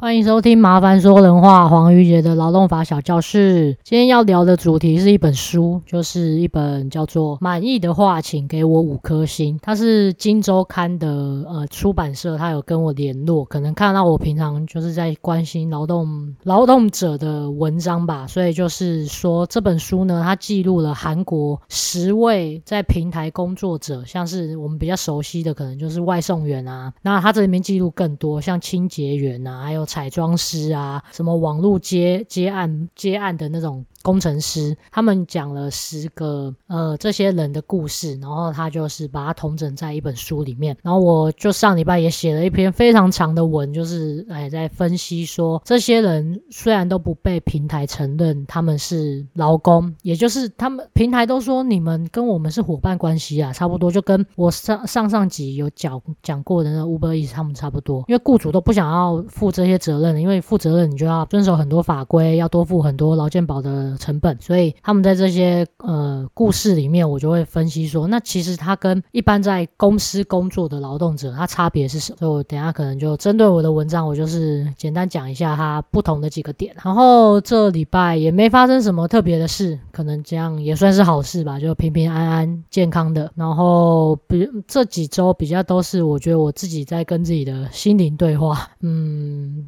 欢迎收听《麻烦说人话》黄瑜杰的劳动法小教室。今天要聊的主题是一本书，就是一本叫做《满意的话，请给我五颗星》。它是《金周刊》的呃出版社，他有跟我联络，可能看到我平常就是在关心劳动劳动者的文章吧，所以就是说这本书呢，它记录了韩国十位在平台工作者，像是我们比较熟悉的，可能就是外送员啊。那它这里面记录更多，像清洁员啊，还有。彩妆师啊，什么网络接接案接案的那种。工程师，他们讲了十个呃这些人的故事，然后他就是把它统整在一本书里面。然后我就上礼拜也写了一篇非常长的文，就是哎在分析说，这些人虽然都不被平台承认他们是劳工，也就是他们平台都说你们跟我们是伙伴关系啊，差不多就跟我上上上集有讲讲过的那 Uber Eats 他们差不多，因为雇主都不想要付这些责任，因为负责任你就要遵守很多法规，要多付很多劳健保的。成本，所以他们在这些呃故事里面，我就会分析说，那其实他跟一般在公司工作的劳动者，他差别是什么？所以我等下可能就针对我的文章，我就是简单讲一下它不同的几个点。然后这礼拜也没发生什么特别的事，可能这样也算是好事吧，就平平安安、健康的。然后比这几周比较都是我觉得我自己在跟自己的心灵对话，嗯。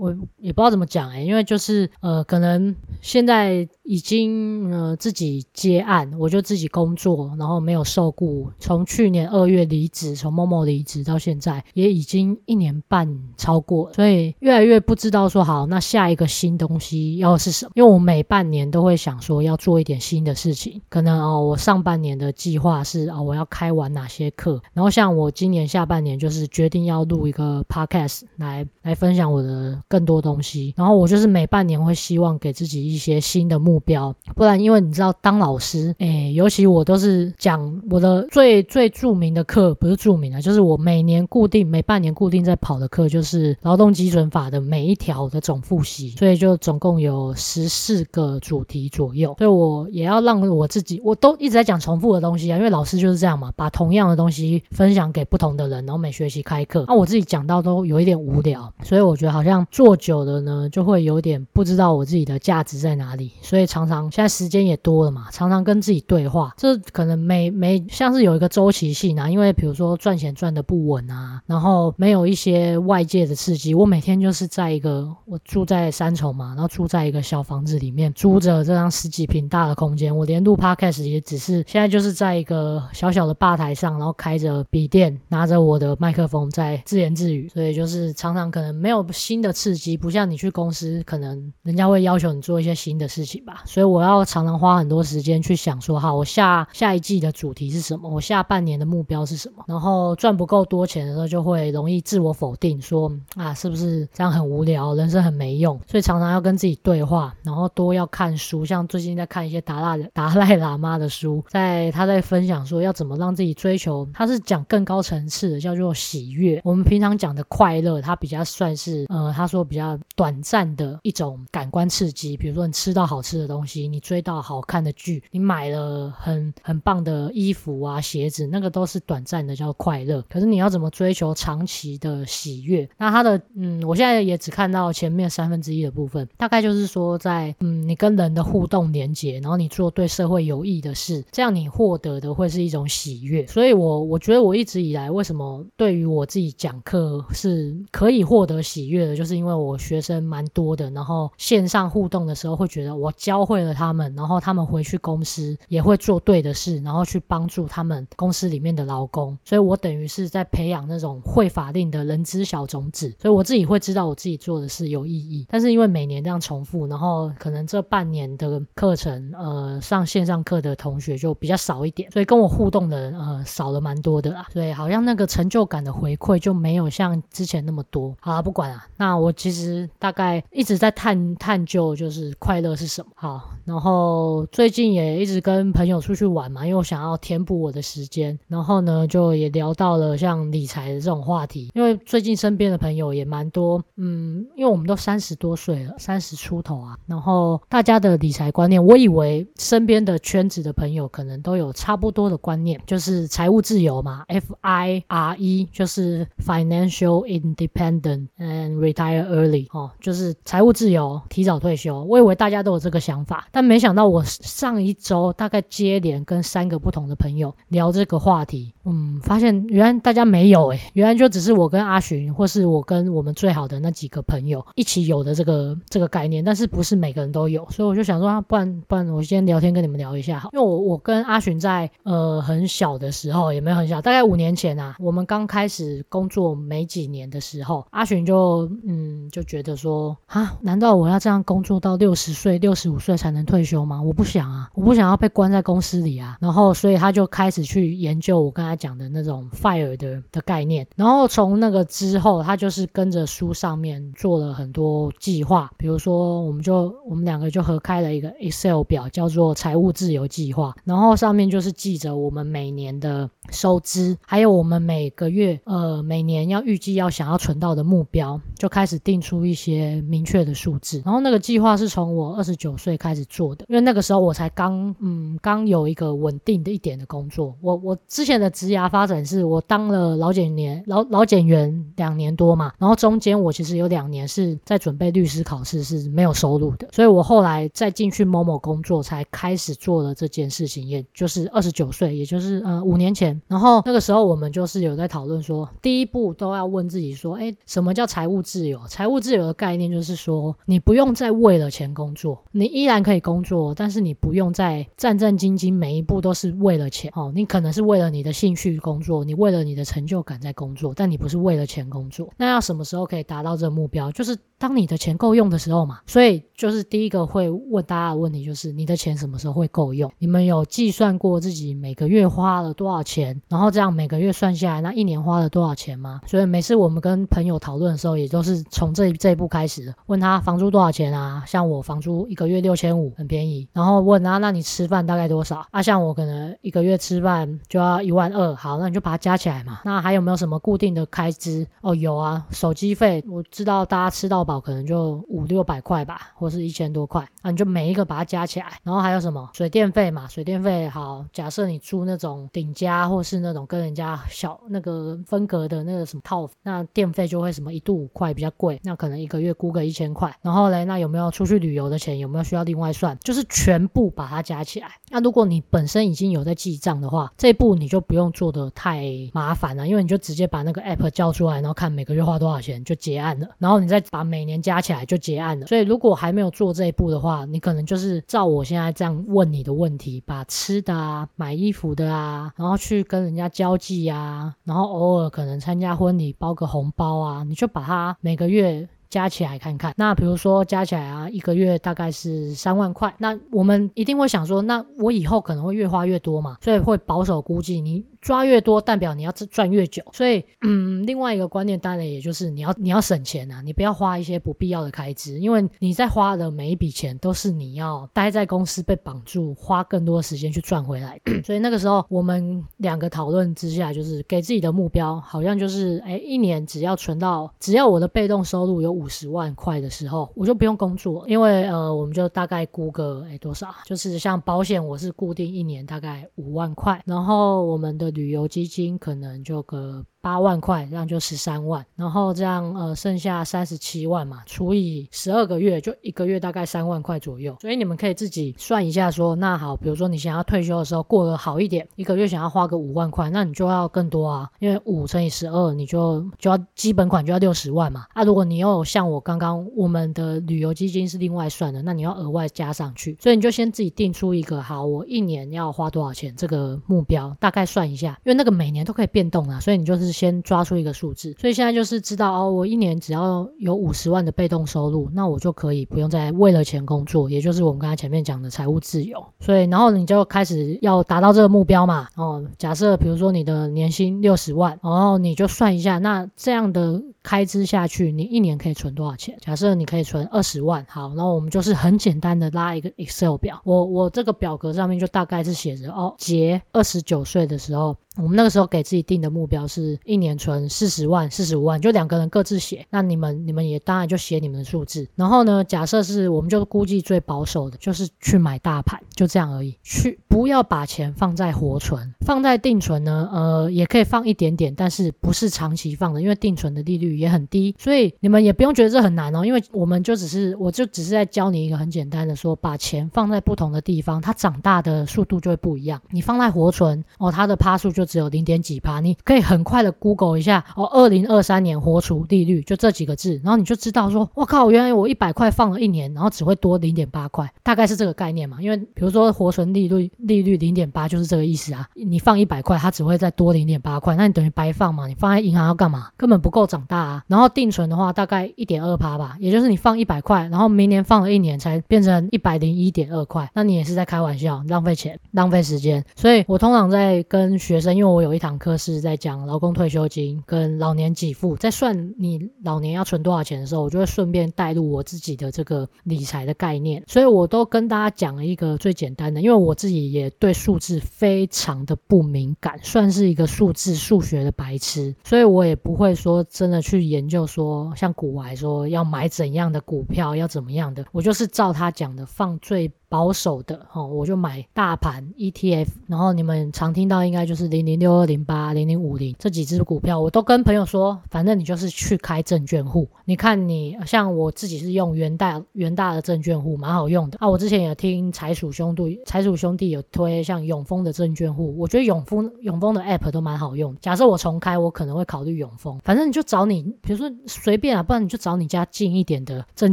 我也不知道怎么讲欸，因为就是呃，可能现在已经呃自己接案，我就自己工作，然后没有受雇。从去年二月离职，从某某离职到现在，也已经一年半超过，所以越来越不知道说好，那下一个新东西要是什么？因为我每半年都会想说要做一点新的事情，可能哦，我上半年的计划是哦，我要开完哪些课，然后像我今年下半年就是决定要录一个 podcast 来来分享我的。更多东西，然后我就是每半年会希望给自己一些新的目标，不然因为你知道当老师，诶，尤其我都是讲我的最最著名的课，不是著名的，就是我每年固定每半年固定在跑的课，就是劳动基准法的每一条的总复习，所以就总共有十四个主题左右，所以我也要让我自己，我都一直在讲重复的东西啊，因为老师就是这样嘛，把同样的东西分享给不同的人，然后每学期开课，那我自己讲到都有一点无聊，所以我觉得好像。做久了呢，就会有点不知道我自己的价值在哪里，所以常常现在时间也多了嘛，常常跟自己对话，这可能没没像是有一个周期性啊，因为比如说赚钱赚的不稳啊，然后没有一些外界的刺激，我每天就是在一个我住在三重嘛，然后住在一个小房子里面，租着这张十几坪大的空间，我连录 podcast 也只是现在就是在一个小小的吧台上，然后开着笔电，拿着我的麦克风在自言自语，所以就是常常可能没有新的刺激。不像你去公司，可能人家会要求你做一些新的事情吧，所以我要常常花很多时间去想说，好，我下下一季的主题是什么？我下半年的目标是什么？然后赚不够多钱的时候，就会容易自我否定，说啊，是不是这样很无聊，人生很没用？所以常常要跟自己对话，然后多要看书，像最近在看一些达赖达赖喇嘛的书，在他在分享说要怎么让自己追求，他是讲更高层次的，叫做喜悦。我们平常讲的快乐，他比较算是呃，他说。比较短暂的一种感官刺激，比如说你吃到好吃的东西，你追到好看的剧，你买了很很棒的衣服啊、鞋子，那个都是短暂的，叫快乐。可是你要怎么追求长期的喜悦？那它的嗯，我现在也只看到前面三分之一的部分，大概就是说在嗯，你跟人的互动连接，然后你做对社会有益的事，这样你获得的会是一种喜悦。所以我我觉得我一直以来为什么对于我自己讲课是可以获得喜悦的，就是因为。我学生蛮多的，然后线上互动的时候会觉得我教会了他们，然后他们回去公司也会做对的事，然后去帮助他们公司里面的劳工，所以我等于是在培养那种会法令的人资小种子，所以我自己会知道我自己做的事有意义。但是因为每年这样重复，然后可能这半年的课程，呃，上线上课的同学就比较少一点，所以跟我互动的，呃，少了蛮多的啦，所以好像那个成就感的回馈就没有像之前那么多。好了，不管了，那我其实。大概一直在探探究，就是快乐是什么。好，然后最近也一直跟朋友出去玩嘛，因为我想要填补我的时间。然后呢，就也聊到了像理财的这种话题，因为最近身边的朋友也蛮多，嗯，因为我们都三十多岁了，三十出头啊。然后大家的理财观念，我以为身边的圈子的朋友可能都有差不多的观念，就是财务自由嘛，F I R E，就是 Financial Independent and Retire Early，哦，就是财务自由，提早退休。我以为大家都有这个想法，但没想到我上一周大概接连跟三个不同的朋友聊这个话题，嗯，发现原来大家没有诶，原来就只是我跟阿寻，或是我跟我们最好的那几个朋友一起有的这个这个概念，但是不是每个人都有，所以我就想说啊，不然不然我先聊天跟你们聊一下好，因为我我跟阿寻在呃很小的时候也没有很小，大概五年前啊，我们刚开始工作没几年的时候，阿寻就嗯就觉得说啊，难道我要这样工作到六十岁六十五岁才能退休吗？我不想啊，我不想要被关在公司里啊。然后，所以他就开始去研究我刚才讲的那种 FIRE 的的概念。然后从那个之后，他就是跟着书上面做了很多计划。比如说，我们就我们两个就合开了一个 Excel 表，叫做财务自由计划。然后上面就是记着我们每年的收支，还有我们每个月呃每年要预计要想要存到的目标，就开始定出一些明确的数字。然后那个计划是从我二十九岁。开始做的，因为那个时候我才刚，嗯，刚有一个稳定的一点的工作。我我之前的职涯发展是我当了老检年老老检员两年多嘛，然后中间我其实有两年是在准备律师考试，是没有收入的。所以我后来再进去某某工作，才开始做了这件事情，也就是二十九岁，也就是呃五年前。然后那个时候我们就是有在讨论说，第一步都要问自己说，哎，什么叫财务自由？财务自由的概念就是说，你不用再为了钱工作，你依然可以工作，但是你不用再战战兢兢，每一步都是为了钱哦。你可能是为了你的兴趣工作，你为了你的成就感在工作，但你不是为了钱工作。那要什么时候可以达到这个目标？就是当你的钱够用的时候嘛。所以就是第一个会问大家的问题就是你的钱什么时候会够用？你们有计算过自己每个月花了多少钱，然后这样每个月算下来，那一年花了多少钱吗？所以每次我们跟朋友讨论的时候，也都是从这这一步开始，问他房租多少钱啊？像我房租一个月六千五。很便宜，然后问啊，那你吃饭大概多少啊？像我可能一个月吃饭就要一万二，好，那你就把它加起来嘛。那还有没有什么固定的开支？哦，有啊，手机费，我知道大家吃到饱可能就五六百块吧，或是一千多块，啊你就每一个把它加起来。然后还有什么水电费嘛？水电费好，假设你租那种顶加或是那种跟人家小那个分隔的那个什么套，那电费就会什么一度五块比较贵，那可能一个月估个一千块。然后嘞，那有没有出去旅游的钱？有没有需要另外？算就是全部把它加起来。那如果你本身已经有在记账的话，这一步你就不用做的太麻烦了，因为你就直接把那个 app 交出来，然后看每个月花多少钱就结案了，然后你再把每年加起来就结案了。所以如果还没有做这一步的话，你可能就是照我现在这样问你的问题，把吃的啊、买衣服的啊，然后去跟人家交际啊，然后偶尔可能参加婚礼包个红包啊，你就把它每个月。月加起来看看，那比如说加起来啊，一个月大概是三万块，那我们一定会想说，那我以后可能会越花越多嘛，所以会保守估计你。抓越多，代表你要赚越久。所以，嗯，另外一个观念当然也就是你要你要省钱啊，你不要花一些不必要的开支，因为你在花的每一笔钱都是你要待在公司被绑住，花更多的时间去赚回来。所以那个时候我们两个讨论之下，就是给自己的目标，好像就是，哎，一年只要存到，只要我的被动收入有五十万块的时候，我就不用工作，因为呃，我们就大概估个，哎，多少？就是像保险，我是固定一年大概五万块，然后我们的。旅游基金可能就个。八万块，这样就十三万，然后这样呃剩下三十七万嘛，除以十二个月，就一个月大概三万块左右。所以你们可以自己算一下说，那好，比如说你想要退休的时候过得好一点，一个月想要花个五万块，那你就要更多啊，因为五乘以十二，你就就要基本款就要六十万嘛。啊，如果你又像我刚刚我们的旅游基金是另外算的，那你要额外加上去，所以你就先自己定出一个好，我一年要花多少钱这个目标，大概算一下，因为那个每年都可以变动啊，所以你就是。先抓出一个数字，所以现在就是知道哦，我一年只要有五十万的被动收入，那我就可以不用再为了钱工作，也就是我们刚才前面讲的财务自由。所以，然后你就开始要达到这个目标嘛。哦，假设比如说你的年薪六十万，然后你就算一下，那这样的开支下去，你一年可以存多少钱？假设你可以存二十万，好，然后我们就是很简单的拉一个 Excel 表，我我这个表格上面就大概是写着哦，杰二十九岁的时候。我们那个时候给自己定的目标是一年存四十万、四十五万，就两个人各自写。那你们你们也当然就写你们的数字。然后呢，假设是我们就估计最保守的，就是去买大盘，就这样而已。去不要把钱放在活存，放在定存呢，呃，也可以放一点点，但是不是长期放的，因为定存的利率也很低。所以你们也不用觉得这很难哦，因为我们就只是我就只是在教你一个很简单的说，把钱放在不同的地方，它长大的速度就会不一样。你放在活存哦，它的趴数就只有零点几趴，你可以很快的 Google 一下哦，二零二三年活储利率就这几个字，然后你就知道说，我靠，原来我一百块放了一年，然后只会多零点八块，大概是这个概念嘛。因为比如说活存利率利率零点八就是这个意思啊，你放一百块，它只会再多零点八块，那你等于白放嘛，你放在银行要干嘛？根本不够长大然后定存的话，大概一点二趴吧，也就是你放一百块，然后明年放了一年才变成一百零一点二块，那你也是在开玩笑，浪费钱，浪费时间。所以我通常在跟学生，因为我有一堂课是在讲劳工退休金跟老年给付，在算你老年要存多少钱的时候，我就会顺便带入我自己的这个理财的概念，所以我都跟大家讲了一个最简单的，因为我自己也对数字非常的不敏感，算是一个数字数学的白痴，所以我也不会说真的去去研究说像股癌说要买怎样的股票要怎么样的，我就是照他讲的放最。保守的哦，我就买大盘 ETF，然后你们常听到应该就是零零六二零八零零五零这几只股票，我都跟朋友说，反正你就是去开证券户。你看你像我自己是用元大元大的证券户，蛮好用的啊。我之前有听财鼠兄弟财鼠兄弟有推像永丰的证券户，我觉得永丰永丰的 App 都蛮好用。假设我重开，我可能会考虑永丰。反正你就找你，比如说随便啊，不然你就找你家近一点的证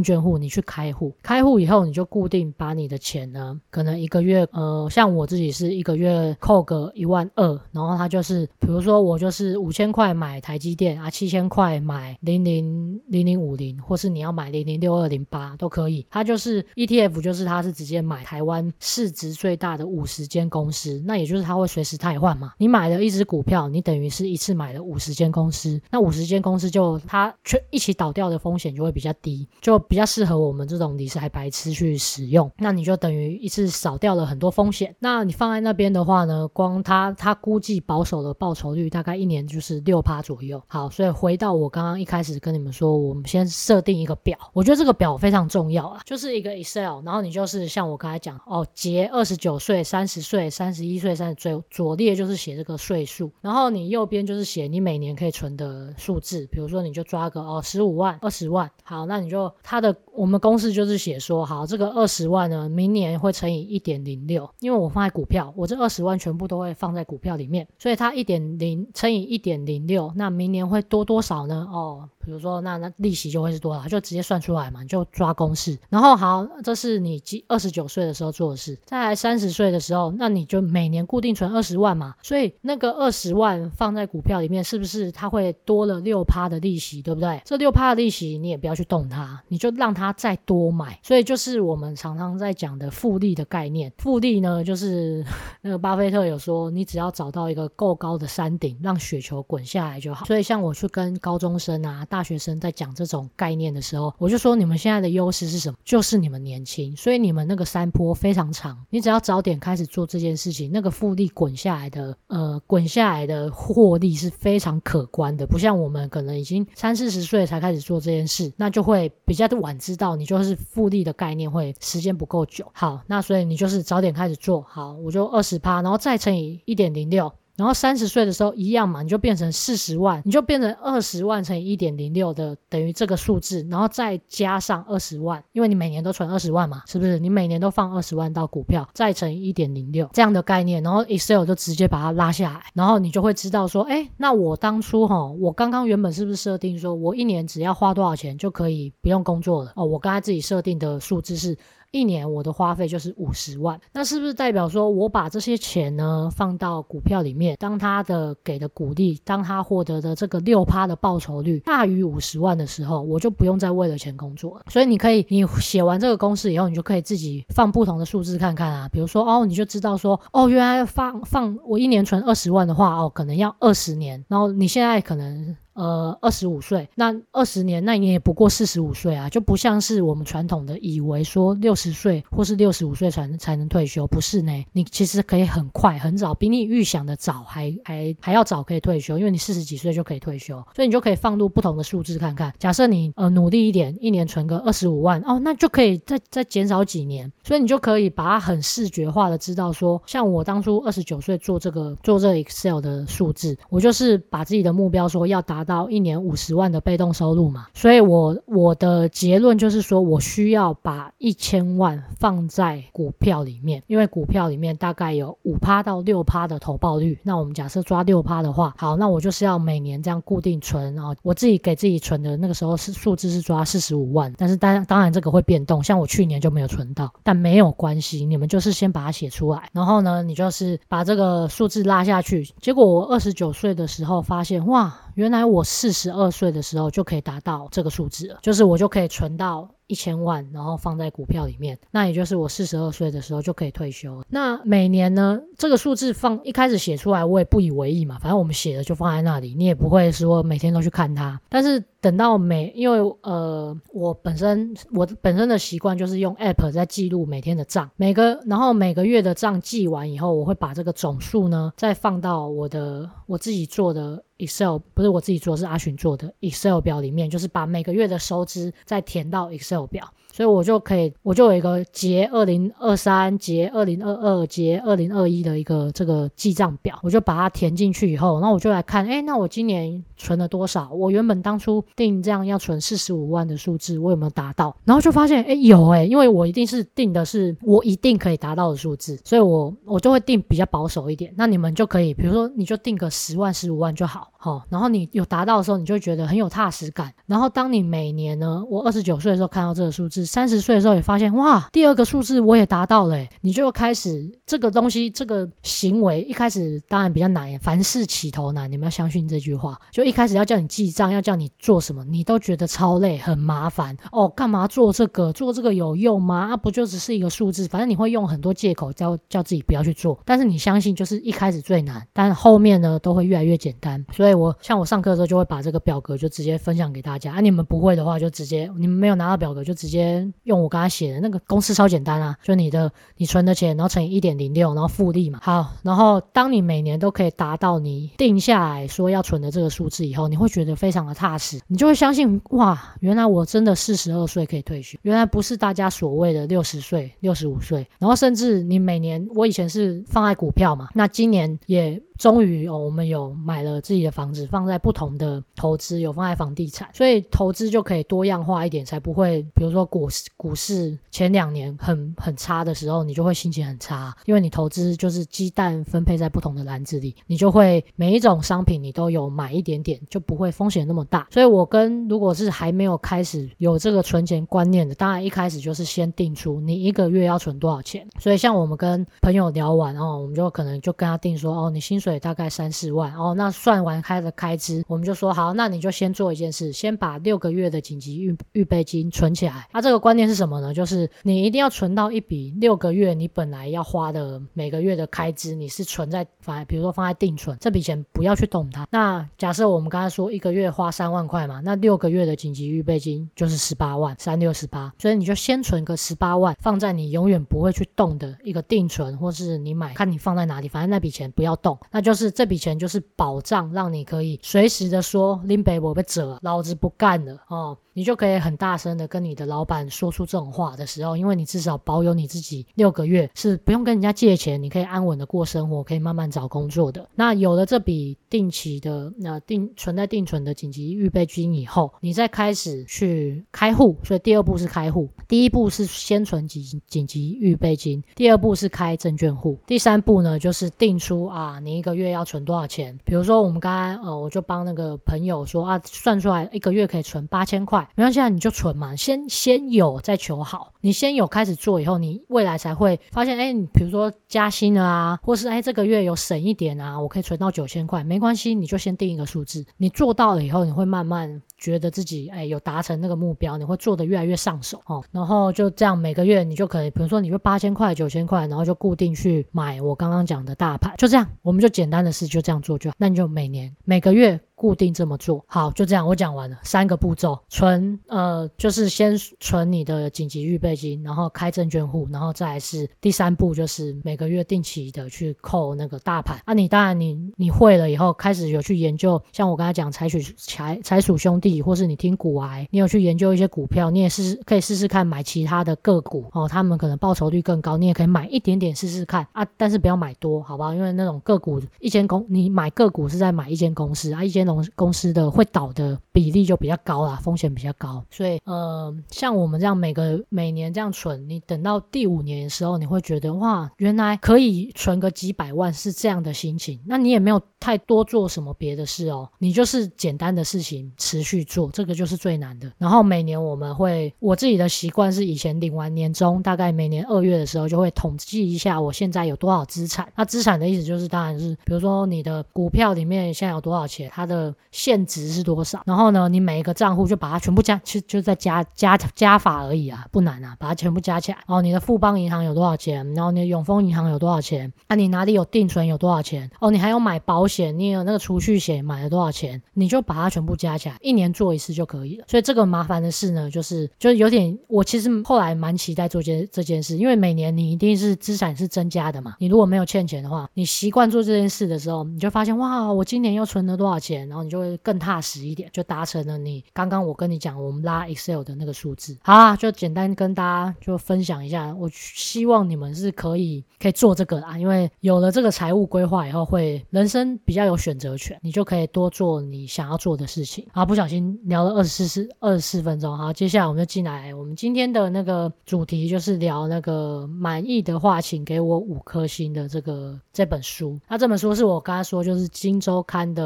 券户，你去开户。开户以后，你就固定把你的。钱呢，可能一个月，呃，像我自己是一个月扣个一万二，然后他就是，比如说我就是五千块买台积电啊，七千块买零零零零五零，或是你要买零零六二零八都可以。它就是 ETF，就是它是直接买台湾市值最大的五十间公司，那也就是它会随时汰换嘛。你买了一只股票，你等于是一次买了五十间公司，那五十间公司就它全一起倒掉的风险就会比较低，就比较适合我们这种理财白痴去使用。那你就。等于一次少掉了很多风险。那你放在那边的话呢，光它它估计保守的报酬率大概一年就是六趴左右。好，所以回到我刚刚一开始跟你们说，我们先设定一个表。我觉得这个表非常重要啊，就是一个 Excel，然后你就是像我刚才讲哦，节二十九岁、三十岁、三十一岁、三十岁，左列就是写这个岁数，然后你右边就是写你每年可以存的数字。比如说你就抓个哦十五万、二十万。好，那你就它的我们公式就是写说，好，这个二十万呢，明明年会乘以一点零六，因为我放在股票，我这二十万全部都会放在股票里面，所以它一点零乘以一点零六，那明年会多多少呢？哦。比如说，那那利息就会是多少，就直接算出来嘛，就抓公式。然后好，这是你二十九岁的时候做的事。再来三十岁的时候，那你就每年固定存二十万嘛。所以那个二十万放在股票里面，是不是它会多了六趴的利息，对不对？这六趴的利息你也不要去动它，你就让它再多买。所以就是我们常常在讲的复利的概念。复利呢，就是 那个巴菲特有说，你只要找到一个够高的山顶，让雪球滚下来就好。所以像我去跟高中生啊，大大学生在讲这种概念的时候，我就说你们现在的优势是什么？就是你们年轻，所以你们那个山坡非常长。你只要早点开始做这件事情，那个复利滚下来的，呃，滚下来的获利是非常可观的。不像我们可能已经三四十岁才开始做这件事，那就会比较晚知道，你就是复利的概念会时间不够久。好，那所以你就是早点开始做好，我就二十趴，然后再乘以一点零六。然后三十岁的时候一样嘛，你就变成四十万，你就变成二十万乘以一点零六的等于这个数字，然后再加上二十万，因为你每年都存二十万嘛，是不是？你每年都放二十万到股票，再乘以一点零六这样的概念，然后 Excel 就直接把它拉下来，然后你就会知道说，哎，那我当初哈，我刚刚原本是不是设定说我一年只要花多少钱就可以不用工作了？哦，我刚才自己设定的数字是。一年我的花费就是五十万，那是不是代表说我把这些钱呢放到股票里面，当他的给的股利，当他获得的这个六趴的报酬率大于五十万的时候，我就不用再为了钱工作了。所以你可以，你写完这个公式以后，你就可以自己放不同的数字看看啊。比如说哦，你就知道说哦，原来放放我一年存二十万的话哦，可能要二十年，然后你现在可能。呃二十五岁，那二十年，那你也不过四十五岁啊，就不像是我们传统的以为说六十岁或是六十五岁才能才能退休，不是呢？你其实可以很快很早，比你预想的早还还还要早可以退休，因为你四十几岁就可以退休，所以你就可以放入不同的数字看看。假设你呃努力一点，一年存个二十五万哦，那就可以再再减少几年，所以你就可以把它很视觉化的知道说，像我当初二十九岁做这个做这 Excel 的数字，我就是把自己的目标说要达到一年五十万的被动收入嘛，所以我我的结论就是说我需要把一千万放在股票里面，因为股票里面大概有五趴到六趴的投报率，那我们假设抓六趴的话，好，那我就是要每年这样固定存，啊我自己给自己存的那个时候是数字是抓四十五万，但是当当然这个会变动，像我去年就没有存到，但没有关系，你们就是先把它写出来，然后呢，你就是把这个数字拉下去，结果我二十九岁的时候发现，哇，原来我四十二岁的时候就可以达到这个数字了，就是我就可以存到。一千万，然后放在股票里面，那也就是我四十二岁的时候就可以退休。那每年呢，这个数字放一开始写出来，我也不以为意嘛，反正我们写的就放在那里，你也不会说每天都去看它。但是等到每，因为呃，我本身我本身的习惯就是用 App 在记录每天的账，每个然后每个月的账记完以后，我会把这个总数呢再放到我的我自己做的。Excel 不是我自己做，是阿寻做的 Excel 表里面，就是把每个月的收支再填到 Excel 表。所以我就可以，我就有一个结二零二三、结二零二二、结二零二一的一个这个记账表，我就把它填进去以后，那我就来看，哎，那我今年存了多少？我原本当初定这样要存四十五万的数字，我有没有达到？然后就发现，哎，有哎，因为我一定是定的是我一定可以达到的数字，所以我我就会定比较保守一点。那你们就可以，比如说你就定个十万、十五万就好，好，然后你有达到的时候，你就会觉得很有踏实感。然后当你每年呢，我二十九岁的时候看到这个数字。三十岁的时候也发现哇，第二个数字我也达到了，你就开始这个东西，这个行为一开始当然比较难，凡事起头难，你们要相信这句话。就一开始要叫你记账，要叫你做什么，你都觉得超累，很麻烦哦。干嘛做这个？做这个有用吗？啊，不就只是一个数字？反正你会用很多借口叫叫自己不要去做。但是你相信，就是一开始最难，但后面呢都会越来越简单。所以我像我上课的时候就会把这个表格就直接分享给大家啊。你们不会的话就直接，你们没有拿到表格就直接。用我刚才写的那个公式超简单啊，就你的你存的钱，然后乘以一点零六，然后复利嘛。好，然后当你每年都可以达到你定下来说要存的这个数字以后，你会觉得非常的踏实，你就会相信哇，原来我真的四十二岁可以退休，原来不是大家所谓的六十岁、六十五岁。然后甚至你每年，我以前是放在股票嘛，那今年也。终于哦，我们有买了自己的房子，放在不同的投资，有放在房地产，所以投资就可以多样化一点，才不会，比如说股市股市前两年很很差的时候，你就会心情很差，因为你投资就是鸡蛋分配在不同的篮子里，你就会每一种商品你都有买一点点，就不会风险那么大。所以我跟如果是还没有开始有这个存钱观念的，当然一开始就是先定出你一个月要存多少钱。所以像我们跟朋友聊完哦，我们就可能就跟他定说哦，你薪水。对，大概三四万哦。那算完开的开支，我们就说好，那你就先做一件事，先把六个月的紧急预预备金存起来。那、这个观念是什么呢？就是你一定要存到一笔六个月你本来要花的每个月的开支，你是存在放，比如说放在定存，这笔钱不要去动它。那假设我们刚才说一个月花三万块嘛，那六个月的紧急预备金就是十八万，三六十八。所以你就先存个十八万，放在你永远不会去动的一个定存，或是你买，看你放在哪里，反正那笔钱不要动。那那就是这笔钱就是保障，让你可以随时的说林北我被折，老子不干了哦。你就可以很大声的跟你的老板说出这种话的时候，因为你至少保有你自己六个月是不用跟人家借钱，你可以安稳的过生活，可以慢慢找工作的。那有了这笔定期的那、定存在定存的紧急预备金以后，你再开始去开户。所以第二步是开户，第一步是先存紧紧急预备金，第二步是开证券户，第三步呢就是定出啊你个月要存多少钱。比如说我们刚刚呃我就帮那个朋友说啊算出来一个月可以存八千块。没关系啊，你就存嘛，先先有再求好。你先有开始做以后，你未来才会发现，哎，你比如说加薪了啊，或是哎这个月有省一点啊，我可以存到九千块，没关系，你就先定一个数字。你做到了以后，你会慢慢觉得自己哎有达成那个目标，你会做的越来越上手哦。然后就这样每个月你就可以，比如说你就八千块、九千块，然后就固定去买我刚刚讲的大盘，就这样，我们就简单的事就这样做就好。那你就每年每个月。固定这么做。好，就这样，我讲完了三个步骤：存，呃，就是先存你的紧急预备金，然后开证券户，然后再是第三步，就是每个月定期的去扣那个大盘。啊，你当然你你会了以后，开始有去研究，像我刚才讲财取财财鼠兄弟，或是你听股癌，你有去研究一些股票，你也试试可以试试看买其他的个股哦，他们可能报酬率更高，你也可以买一点点试试看啊，但是不要买多，好不好？因为那种个股一间公你买个股是在买一间公司啊，一间公公司的会倒的比例就比较高啦，风险比较高，所以呃，像我们这样每个每年这样存，你等到第五年的时候，你会觉得哇，原来可以存个几百万是这样的心情，那你也没有太多做什么别的事哦，你就是简单的事情持续做，这个就是最难的。然后每年我们会，我自己的习惯是以前领完年终，大概每年二月的时候就会统计一下我现在有多少资产。那资产的意思就是，当然是比如说你的股票里面现在有多少钱，它的现值是多少。然后呢，你每一个账户就把它全部加，其实就在加加加法而已啊，不难啊，把它全部加起来。哦，你的富邦银行有多少钱？然后你的永丰银行有多少钱？啊、你哪里有定存有多少钱？哦，你还有买保险，你有那个储蓄险买了多少钱？你就把它全部加起来，一年做一次就可以了。所以这个麻烦的事呢，就是就有点，我其实后来蛮期待做这这件事，因为每年你一定是资产是增加的嘛。你如果没有欠钱的话，你习惯做这件事的时候，你就发现哇，我今年又存了多少钱，然后你就会更踏实一点，就达成了你刚刚我跟你讲我们拉 Excel 的那个数字。好啊，就简单跟大家就分享一下，我希望你们是可以可以做这个啊，因为有了这个财务规划以后，会人生比较有选择权，你就可以多做你想要做的事情。好，不小心聊了二十四二十四分钟，好，接下来我们就进来，我们今天的那个主题就是聊那个满意的话，请给我五颗星的这个这本书。那这本书是我刚才说，就是《今周刊》的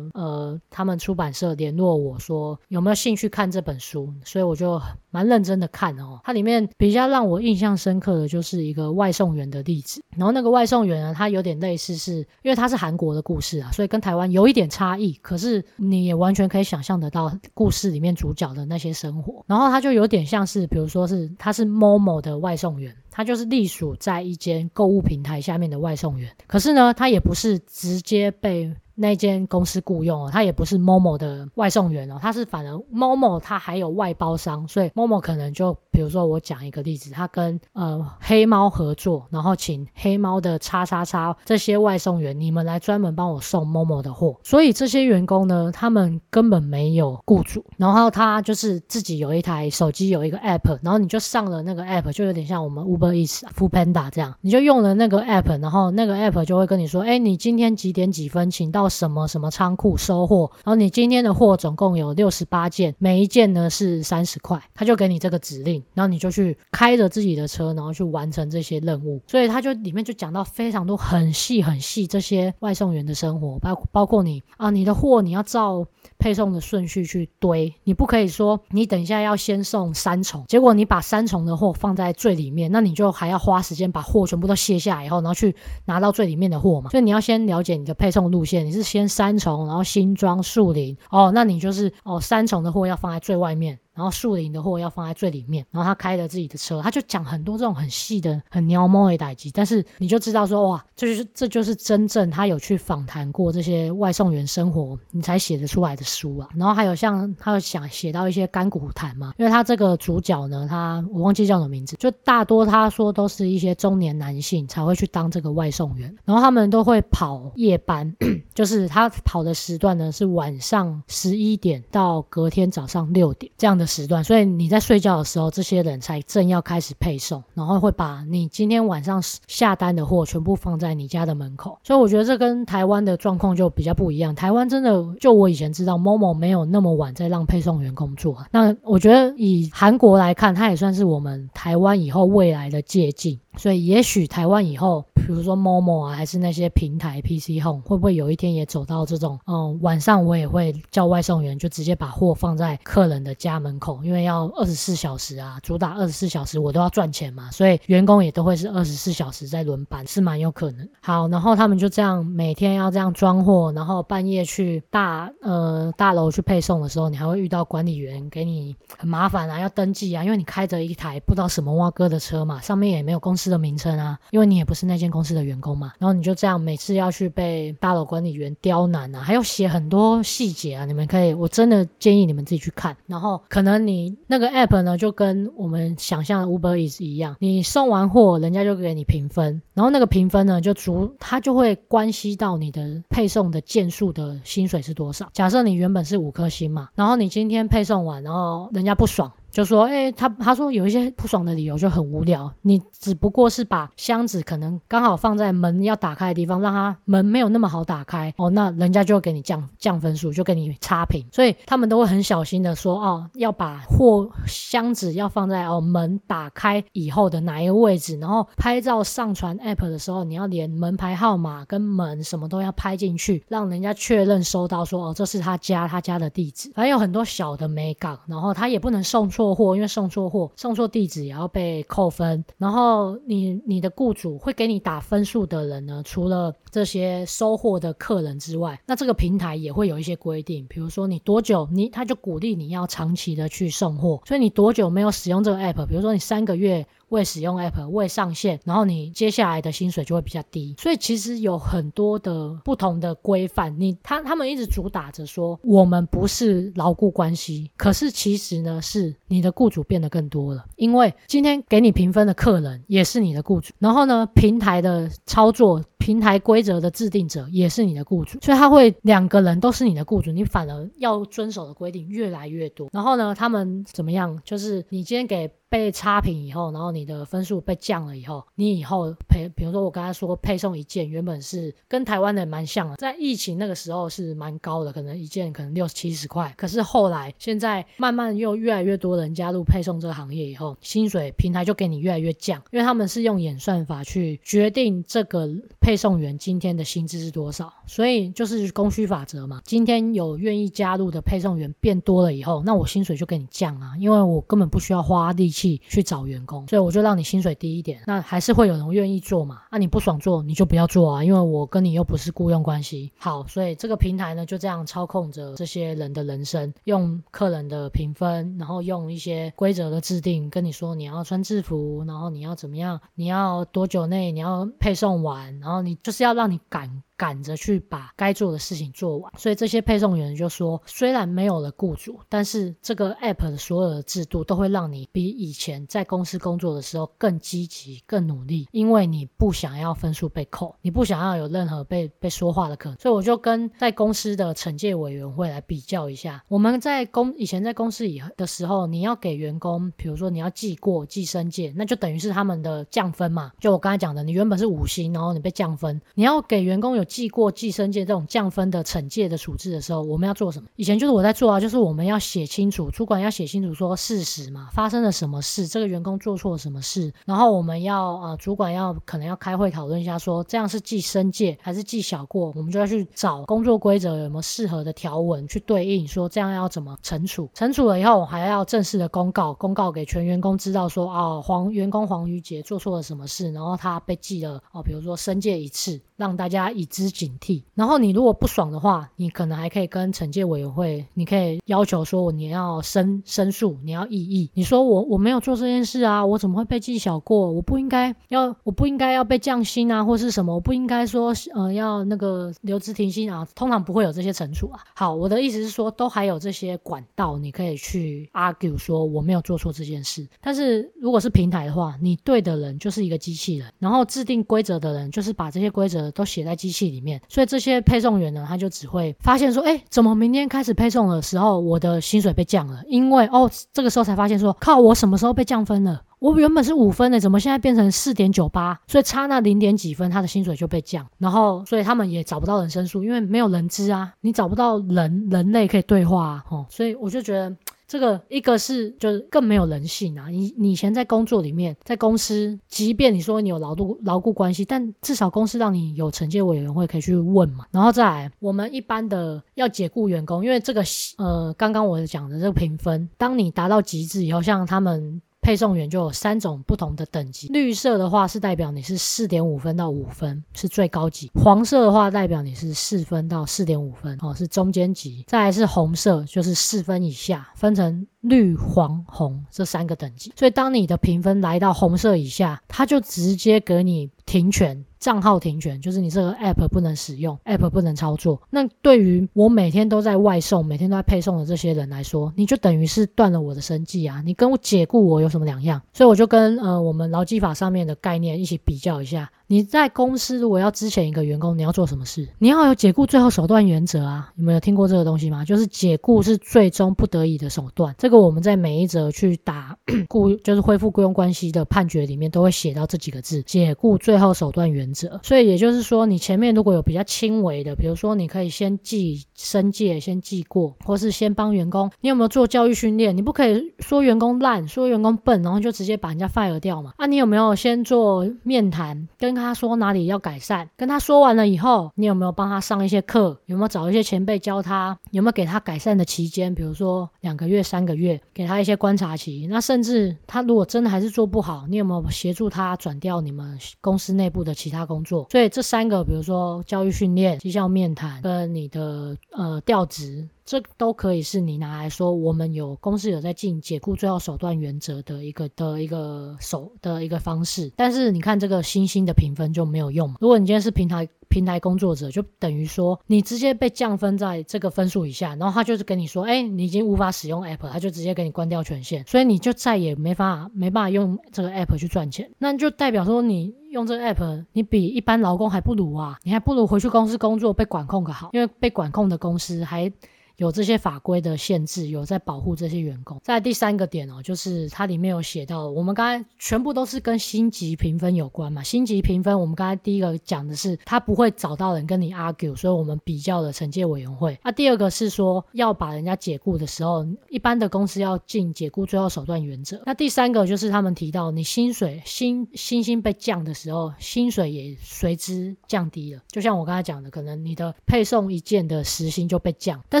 呃，他们出版社联络我说有没有兴趣看这本书，所以我就蛮认真的看哦。它里面比较让我印象深刻的就是一个外送员的例子，然后那个外送员呢，他有点类似是，因为他是韩国的故事是啊，所以跟台湾有一点差异，可是你也完全可以想象得到故事里面主角的那些生活，然后他就有点像是，比如说是他是 Momo 的外送员，他就是隶属在一间购物平台下面的外送员，可是呢，他也不是直接被。那间公司雇佣哦，他也不是 Momo 的外送员哦，他是反而 Momo 他还有外包商，所以 Momo 可能就比如说我讲一个例子，他跟呃黑猫合作，然后请黑猫的叉叉叉这些外送员，你们来专门帮我送 Momo 的货，所以这些员工呢，他们根本没有雇主，然后他就是自己有一台手机有一个 App，然后你就上了那个 App，就有点像我们 Uber Eats、Foodpanda 这样，你就用了那个 App，然后那个 App 就会跟你说，哎，你今天几点几分请到。什么什么仓库收货，然后你今天的货总共有六十八件，每一件呢是三十块，他就给你这个指令，然后你就去开着自己的车，然后去完成这些任务。所以他就里面就讲到非常多很细很细这些外送员的生活，包包括你啊，你的货你要照配送的顺序去堆，你不可以说你等一下要先送三重，结果你把三重的货放在最里面，那你就还要花时间把货全部都卸下来以后，然后去拿到最里面的货嘛。所以你要先了解你的配送路线，你是先三重，然后新庄树林哦，那你就是哦三重的货要放在最外面。然后树林的货要放在最里面，然后他开着自己的车，他就讲很多这种很细的、很鸟猫的代志，但是你就知道说哇，这就是这就是真正他有去访谈过这些外送员生活，你才写得出来的书啊。然后还有像他有想写到一些甘苦谈嘛，因为他这个主角呢，他我忘记叫什么名字，就大多他说都是一些中年男性才会去当这个外送员，然后他们都会跑夜班，就是他跑的时段呢是晚上十一点到隔天早上六点这样的。时段，所以你在睡觉的时候，这些人才正要开始配送，然后会把你今天晚上下单的货全部放在你家的门口。所以我觉得这跟台湾的状况就比较不一样。台湾真的，就我以前知道，Momo 没有那么晚在让配送员工作。那我觉得以韩国来看，它也算是我们台湾以后未来的借镜。所以也许台湾以后，比如说 Momo 啊，还是那些平台 PC Home，会不会有一天也走到这种，嗯，晚上我也会叫外送员，就直接把货放在客人的家门口，因为要二十四小时啊，主打二十四小时，我都要赚钱嘛，所以员工也都会是二十四小时在轮班，是蛮有可能。好，然后他们就这样每天要这样装货，然后半夜去大呃大楼去配送的时候，你还会遇到管理员给你很麻烦啊，要登记啊，因为你开着一台不知道什么挖哥的车嘛，上面也没有公司的名称啊，因为你也不是那间公公司的员工嘛，然后你就这样每次要去被大楼管理员刁难啊，还要写很多细节啊，你们可以，我真的建议你们自己去看。然后可能你那个 app 呢，就跟我们想象的 Uber Eats 一样，你送完货，人家就给你评分，然后那个评分呢，就足，它就会关系到你的配送的件数的薪水是多少。假设你原本是五颗星嘛，然后你今天配送完，然后人家不爽。就说，哎、他他说有一些不爽的理由就很无聊，你只不过是把箱子可能刚好放在门要打开的地方，让他门没有那么好打开哦，那人家就会给你降降分数，就给你差评，所以他们都会很小心的说，哦，要把货箱子要放在哦门打开以后的哪一个位置，然后拍照上传 app 的时候，你要连门牌号码跟门什么都要拍进去，让人家确认收到说，哦，这是他家他家的地址，反正有很多小的美感，然后他也不能送出错。货，因为送错货、送错地址也要被扣分。然后你你的雇主会给你打分数的人呢，除了这些收货的客人之外，那这个平台也会有一些规定，比如说你多久，你他就鼓励你要长期的去送货。所以你多久没有使用这个 app，比如说你三个月。未使用 app 未上线，然后你接下来的薪水就会比较低，所以其实有很多的不同的规范。你他他们一直主打着说我们不是牢固关系，可是其实呢是你的雇主变得更多了，因为今天给你评分的客人也是你的雇主，然后呢平台的操作。平台规则的制定者也是你的雇主，所以他会两个人都是你的雇主，你反而要遵守的规定越来越多。然后呢，他们怎么样？就是你今天给被差评以后，然后你的分数被降了以后，你以后配，比如说我刚才说配送一件原本是跟台湾的蛮像的，在疫情那个时候是蛮高的，可能一件可能六七十块。可是后来现在慢慢又越来越多人加入配送这个行业以后，薪水平台就给你越来越降，因为他们是用演算法去决定这个配。送员今天的薪资是多少？所以就是供需法则嘛。今天有愿意加入的配送员变多了以后，那我薪水就给你降啊，因为我根本不需要花力去找员工，所以我就让你薪水低一点。那还是会有人愿意做嘛？那、你不爽做，你就不要做啊，因为我跟你又不是雇佣关系。好，所以这个平台呢就这样操控着这些人的人生，用客人的评分，然后用一些规则的制定，跟你说你要穿制服，然后你要怎么样，你要多久内你要配送完，然后。你就是要让你赶。赶着去把该做的事情做完，所以这些配送员就说，虽然没有了雇主，但是这个 app 的所有的制度都会让你比以前在公司工作的时候更积极、更努力，因为你不想要分数被扣，你不想要有任何被被说话的可能。所以我就跟在公司的惩戒委员会来比较一下，我们在公以前在公司以的时候，你要给员工，比如说你要记过、记申诫，那就等于是他们的降分嘛。就我刚才讲的，你原本是五星，然后你被降分，你要给员工有。记过记申诫这种降分的惩戒的处置的时候，我们要做什么？以前就是我在做啊，就是我们要写清楚，主管要写清楚说事实嘛，发生了什么事，这个员工做错了什么事，然后我们要呃，主管要可能要开会讨论一下说，这样是记申诫还是记小过，我们就要去找工作规则有没有适合的条文去对应，说这样要怎么惩处，惩处了以后还要正式的公告，公告给全员工知道说啊，黄员工黄于杰做错了什么事，然后他被记了哦，比如说申诫一次，让大家以知警惕，然后你如果不爽的话，你可能还可以跟惩戒委员会，你可以要求说你要申申诉，你要异议。你说我我没有做这件事啊，我怎么会被记小过？我不应该要，我不应该要被降薪啊，或是什么？我不应该说呃要那个留职停薪啊。通常不会有这些惩处啊。好，我的意思是说，都还有这些管道，你可以去 argue 说我没有做错这件事。但是如果是平台的话，你对的人就是一个机器人，然后制定规则的人就是把这些规则都写在机器里面，所以这些配送员呢，他就只会发现说，哎，怎么明天开始配送的时候，我的薪水被降了？因为哦，这个时候才发现说，靠，我什么时候被降分了？我原本是五分的，怎么现在变成四点九八？所以差那零点几分，他的薪水就被降。然后，所以他们也找不到人申诉，因为没有人知啊，你找不到人人类可以对话啊，哦，所以我就觉得。这个一个是就是更没有人性啊！你你以前在工作里面，在公司，即便你说你有劳动劳雇关系，但至少公司让你有惩戒委员会可以去问嘛。然后再来，我们一般的要解雇员工，因为这个呃，刚刚我讲的这个评分，当你达到极致以后，像他们。配送员就有三种不同的等级，绿色的话是代表你是四点五分到五分，是最高级；黄色的话代表你是四分到四点五分，哦，是中间级；再来是红色，就是四分以下，分成绿、黄、红这三个等级。所以当你的评分来到红色以下，他就直接给你停权。账号停权，就是你这个 app 不能使用，app 不能操作。那对于我每天都在外送、每天都在配送的这些人来说，你就等于是断了我的生计啊！你跟我解雇我有什么两样？所以我就跟呃我们劳基法上面的概念一起比较一下。你在公司如果要支遣一个员工，你要做什么事？你要有解雇最后手段原则啊！你们有听过这个东西吗？就是解雇是最终不得已的手段。这个我们在每一则去打 雇就是恢复雇佣关系的判决里面都会写到这几个字：解雇最后手段原则。所以也就是说，你前面如果有比较轻微的，比如说你可以先记申诫，先记过，或是先帮员工，你有没有做教育训练？你不可以说员工烂，说员工笨，然后就直接把人家 fire 掉嘛？啊，你有没有先做面谈跟？他说哪里要改善，跟他说完了以后，你有没有帮他上一些课？有没有找一些前辈教他？有没有给他改善的期间？比如说两个月、三个月，给他一些观察期。那甚至他如果真的还是做不好，你有没有协助他转掉你们公司内部的其他工作？所以这三个，比如说教育训练、绩效面谈跟你的呃调职。这都可以是你拿来说，我们有公司有在进解雇最后手段原则的一个的一个手的一个方式，但是你看这个星星的评分就没有用。如果你今天是平台平台工作者，就等于说你直接被降分在这个分数以下，然后他就是跟你说，哎，你已经无法使用 app，他就直接给你关掉权限，所以你就再也没法没办法用这个 app 去赚钱，那就代表说你用这个 app，你比一般劳工还不如啊，你还不如回去公司工作被管控个好，因为被管控的公司还。有这些法规的限制，有在保护这些员工。在第三个点哦，就是它里面有写到，我们刚才全部都是跟星级评分有关嘛。星级评分，我们刚才第一个讲的是，他不会找到人跟你 argue，所以我们比较了惩戒委员会。那、第二个是说，要把人家解雇的时候，一般的公司要进解雇最后手段原则。那第三个就是他们提到，你薪水薪薪薪被降的时候，薪水也随之降低了。就像我刚才讲的，可能你的配送一件的时薪就被降，但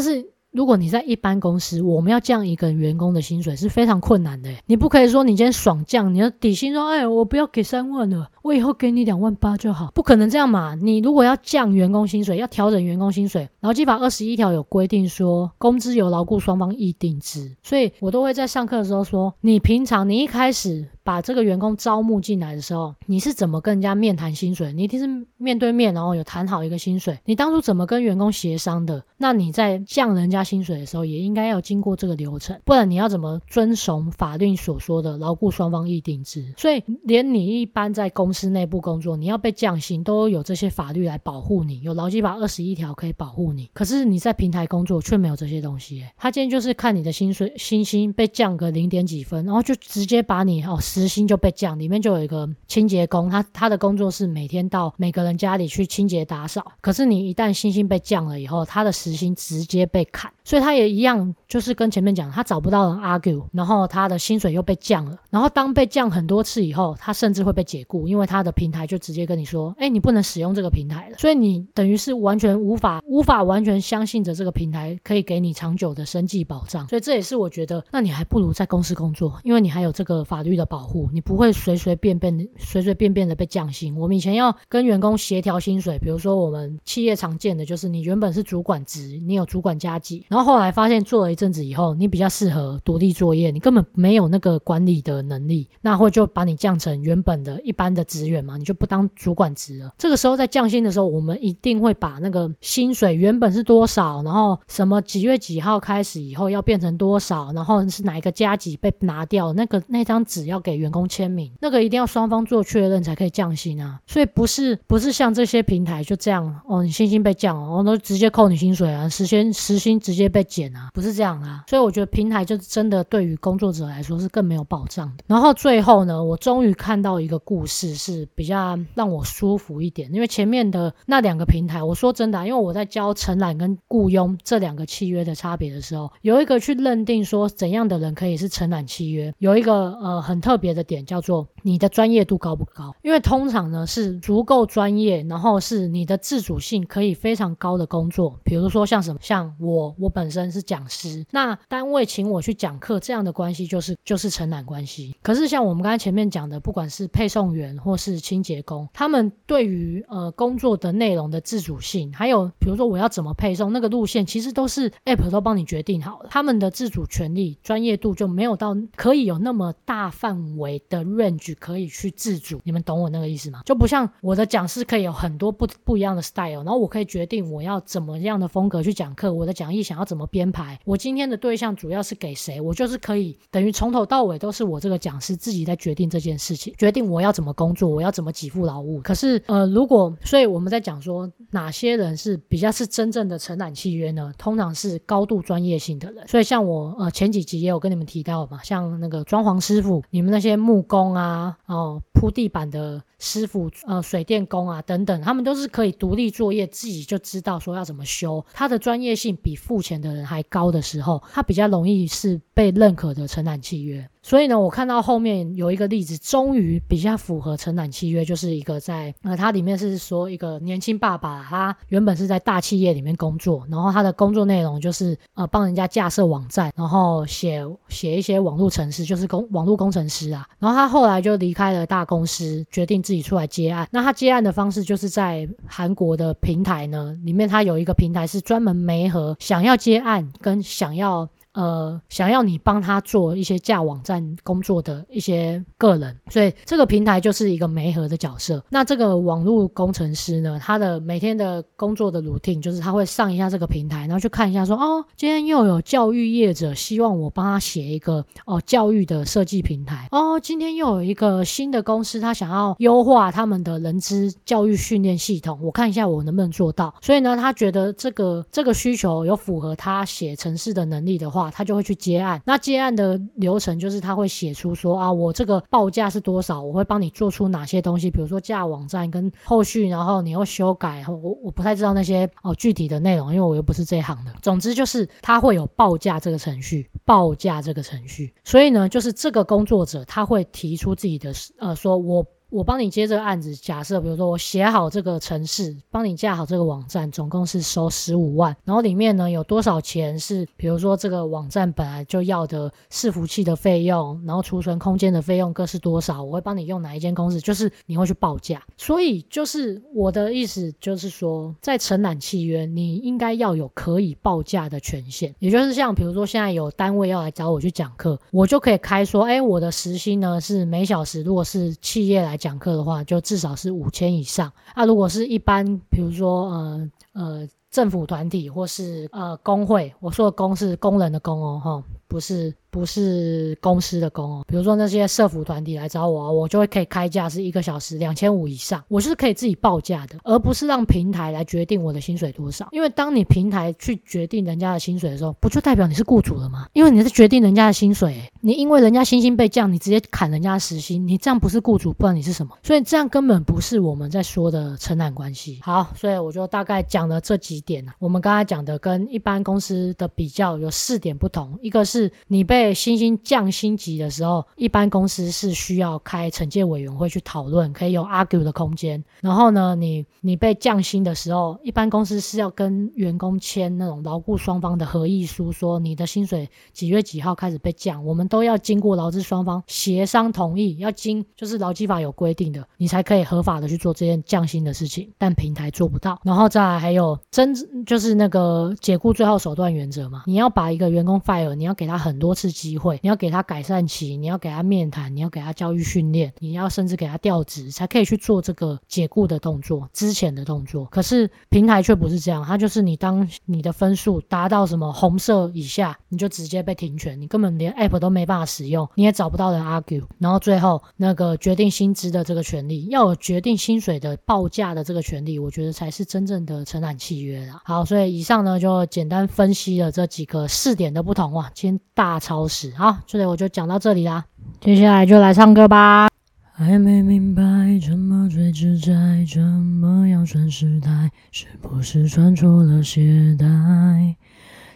是。如果你在一般公司，我们要降一个员工的薪水是非常困难的。你不可以说你今天爽降，你的底薪说，哎，我不要给三万了，我以后给你两万八就好，不可能这样嘛。你如果要降员工薪水，要调整员工薪水，劳基法二十一条有规定说，工资由劳雇双方议定之，所以我都会在上课的时候说，你平常你一开始。把这个员工招募进来的时候，你是怎么跟人家面谈薪水？你一定是面对面，然后有谈好一个薪水。你当初怎么跟员工协商的？那你在降人家薪水的时候，也应该要经过这个流程，不然你要怎么遵守法律所说的劳雇双方议定制？所以，连你一般在公司内部工作，你要被降薪，都有这些法律来保护你，有劳基法二十一条可以保护你。可是你在平台工作却没有这些东西。他今天就是看你的薪水薪薪被降个零点几分，然后就直接把你哦。时薪就被降，里面就有一个清洁工，他他的工作是每天到每个人家里去清洁打扫。可是你一旦薪薪被降了以后，他的时薪直接被砍，所以他也一样，就是跟前面讲，他找不到人 argue，然后他的薪水又被降了。然后当被降很多次以后，他甚至会被解雇，因为他的平台就直接跟你说，哎，你不能使用这个平台了。所以你等于是完全无法无法完全相信着这个平台可以给你长久的生计保障。所以这也是我觉得，那你还不如在公司工作，因为你还有这个法律的保护。你不会随随便便、随随便便的被降薪。我们以前要跟员工协调薪水，比如说我们企业常见的就是你原本是主管职，你有主管加级，然后后来发现做了一阵子以后，你比较适合独立作业，你根本没有那个管理的能力，那会就把你降成原本的一般的职员嘛，你就不当主管职了。这个时候在降薪的时候，我们一定会把那个薪水原本是多少，然后什么几月几号开始以后要变成多少，然后是哪一个加给被拿掉，那个那张纸要给员工签名，那个一定要双方做确认才可以降薪啊，所以不是不是像这些平台就这样哦，你薪薪被降哦，都直接扣你薪水啊，时薪时薪直接被减啊，不是这样啊，所以我觉得平台就真的对于工作者来说是更没有保障的。然后最后呢，我终于看到一个故事是比较让我舒服一点，因为前面的那两个平台，我说真的，因为我在教承揽跟雇佣这两个契约的差别的时候，有一个去认定说怎样的人可以是承揽契约，有一个呃很特别的点。叫做你的专业度高不高？因为通常呢是足够专业，然后是你的自主性可以非常高的工作，比如说像什么，像我，我本身是讲师，那单位请我去讲课，这样的关系就是就是承揽关系。可是像我们刚才前面讲的，不管是配送员或是清洁工，他们对于呃工作的内容的自主性，还有比如说我要怎么配送那个路线，其实都是 App 都帮你决定好了，他们的自主权利、专业度就没有到可以有那么大范围为的 range 可以去自主。你们懂我那个意思吗？就不像我的讲师可以有很多不不一样的 style，然后我可以决定我要怎么样的风格去讲课，我的讲义想要怎么编排，我今天的对象主要是给谁，我就是可以等于从头到尾都是我这个讲师自己在决定这件事情，决定我要怎么工作，我要怎么给付劳务。可是呃，如果所以我们在讲说哪些人是比较是真正的承揽契约呢？通常是高度专业性的人。所以像我呃前几集也有跟你们提到嘛，像那个装潢师傅，你们那些木工啊，哦铺地板的。师傅，呃，水电工啊，等等，他们都是可以独立作业，自己就知道说要怎么修。他的专业性比付钱的人还高的时候，他比较容易是被认可的承揽契约。所以呢，我看到后面有一个例子，终于比较符合承揽契约，就是一个在呃，它里面是说一个年轻爸爸，他原本是在大企业里面工作，然后他的工作内容就是呃帮人家架设网站，然后写写一些网络程式，就是工网络工程师啊。然后他后来就离开了大公司，决定自己出来接案。那他接案的方式就是在韩国的平台呢，里面他有一个平台是专门媒合想要接案跟想要。呃，想要你帮他做一些架网站工作的一些个人，所以这个平台就是一个媒合的角色。那这个网络工程师呢，他的每天的工作的 routine 就是他会上一下这个平台，然后去看一下说，哦，今天又有教育业者希望我帮他写一个哦教育的设计平台。哦，今天又有一个新的公司，他想要优化他们的人资教育训练系统，我看一下我能不能做到。所以呢，他觉得这个这个需求有符合他写程式的能力的话。他就会去接案，那接案的流程就是他会写出说啊，我这个报价是多少，我会帮你做出哪些东西，比如说架网站跟后续，然后你要修改，我我不太知道那些哦具体的内容，因为我又不是这一行的。总之就是他会有报价这个程序，报价这个程序，所以呢，就是这个工作者他会提出自己的呃，说我。我帮你接这个案子，假设比如说我写好这个程式，帮你架好这个网站，总共是收十五万，然后里面呢有多少钱是，比如说这个网站本来就要的伺服器的费用，然后储存空间的费用各是多少，我会帮你用哪一间公司，就是你会去报价。所以就是我的意思就是说，在承揽契约，你应该要有可以报价的权限，也就是像比如说现在有单位要来找我去讲课，我就可以开说，哎，我的时薪呢是每小时，如果是企业来。讲课的话，就至少是五千以上。那、如果是一般，比如说呃呃政府团体或是呃工会，我说的工是工人的工哦，哈，不是。不是公司的工哦，比如说那些社服团体来找我，我就会可以开价是一个小时两千五以上，我是可以自己报价的，而不是让平台来决定我的薪水多少。因为当你平台去决定人家的薪水的时候，不就代表你是雇主了吗？因为你是决定人家的薪水，你因为人家薪薪被降，你直接砍人家的时薪，你这样不是雇主，不然你是什么？所以这样根本不是我们在说的承揽关系。好，所以我就大概讲了这几点啊。我们刚才讲的跟一般公司的比较有四点不同，一个是是你被被薪薪降薪级的时候，一般公司是需要开惩戒委员会去讨论，可以有 argue 的空间。然后呢，你你被降薪的时候，一般公司是要跟员工签那种劳雇双方的合议书，说你的薪水几月几号开始被降，我们都要经过劳资双方协商同意，要经就是劳基法有规定的，你才可以合法的去做这件降薪的事情。但平台做不到。然后再来还有真就是那个解雇最后手段原则嘛，你要把一个员工 fire，你要给他很多次。机会，你要给他改善期，你要给他面谈，你要给他教育训练，你要甚至给他调职，才可以去做这个解雇的动作，之前的动作。可是平台却不是这样，它就是你当你的分数达到什么红色以下，你就直接被停权，你根本连 app 都没办法使用，你也找不到人 argue。然后最后那个决定薪资的这个权利，要有决定薪水的报价的这个权利，我觉得才是真正的承揽契约啦。好，所以以上呢就简单分析了这几个试点的不同哇，今天大超市。好，这里我就讲到这里啦。接下来就来唱歌吧。还没明白怎么最自在，怎么样算失态？是不是穿错了鞋带？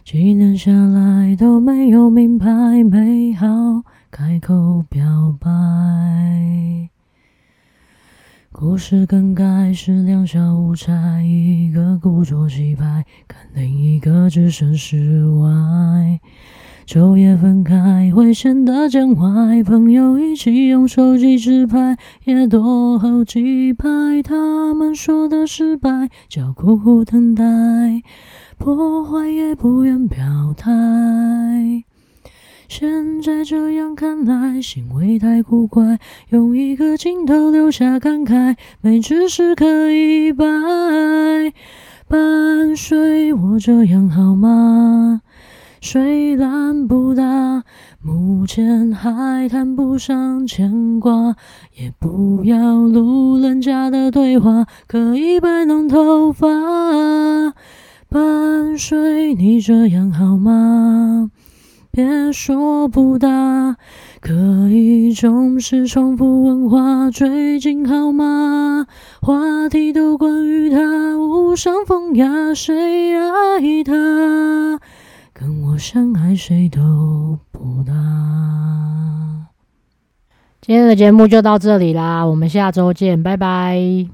几年下来都没有明白，没好开口表白。故事更改是两小无猜，一个故作气派，看另一个置身事外。昼夜分开会显得见外，朋友一起用手机自拍，也多好几拍。他们说的失败叫苦苦等待，破坏也不愿表态。现在这样看来，行为太古怪，用一个镜头留下感慨，没知识可以摆，伴随我这样好吗？虽然不大，目前还谈不上牵挂，也不要路人甲的对话，可以摆弄头发，伴随你这样好吗？别说不大，可以总是重复问话。最近好吗？话题都关于他，无伤风雅，谁爱他？跟我相爱谁都不搭。今天的节目就到这里啦，我们下周见，拜拜。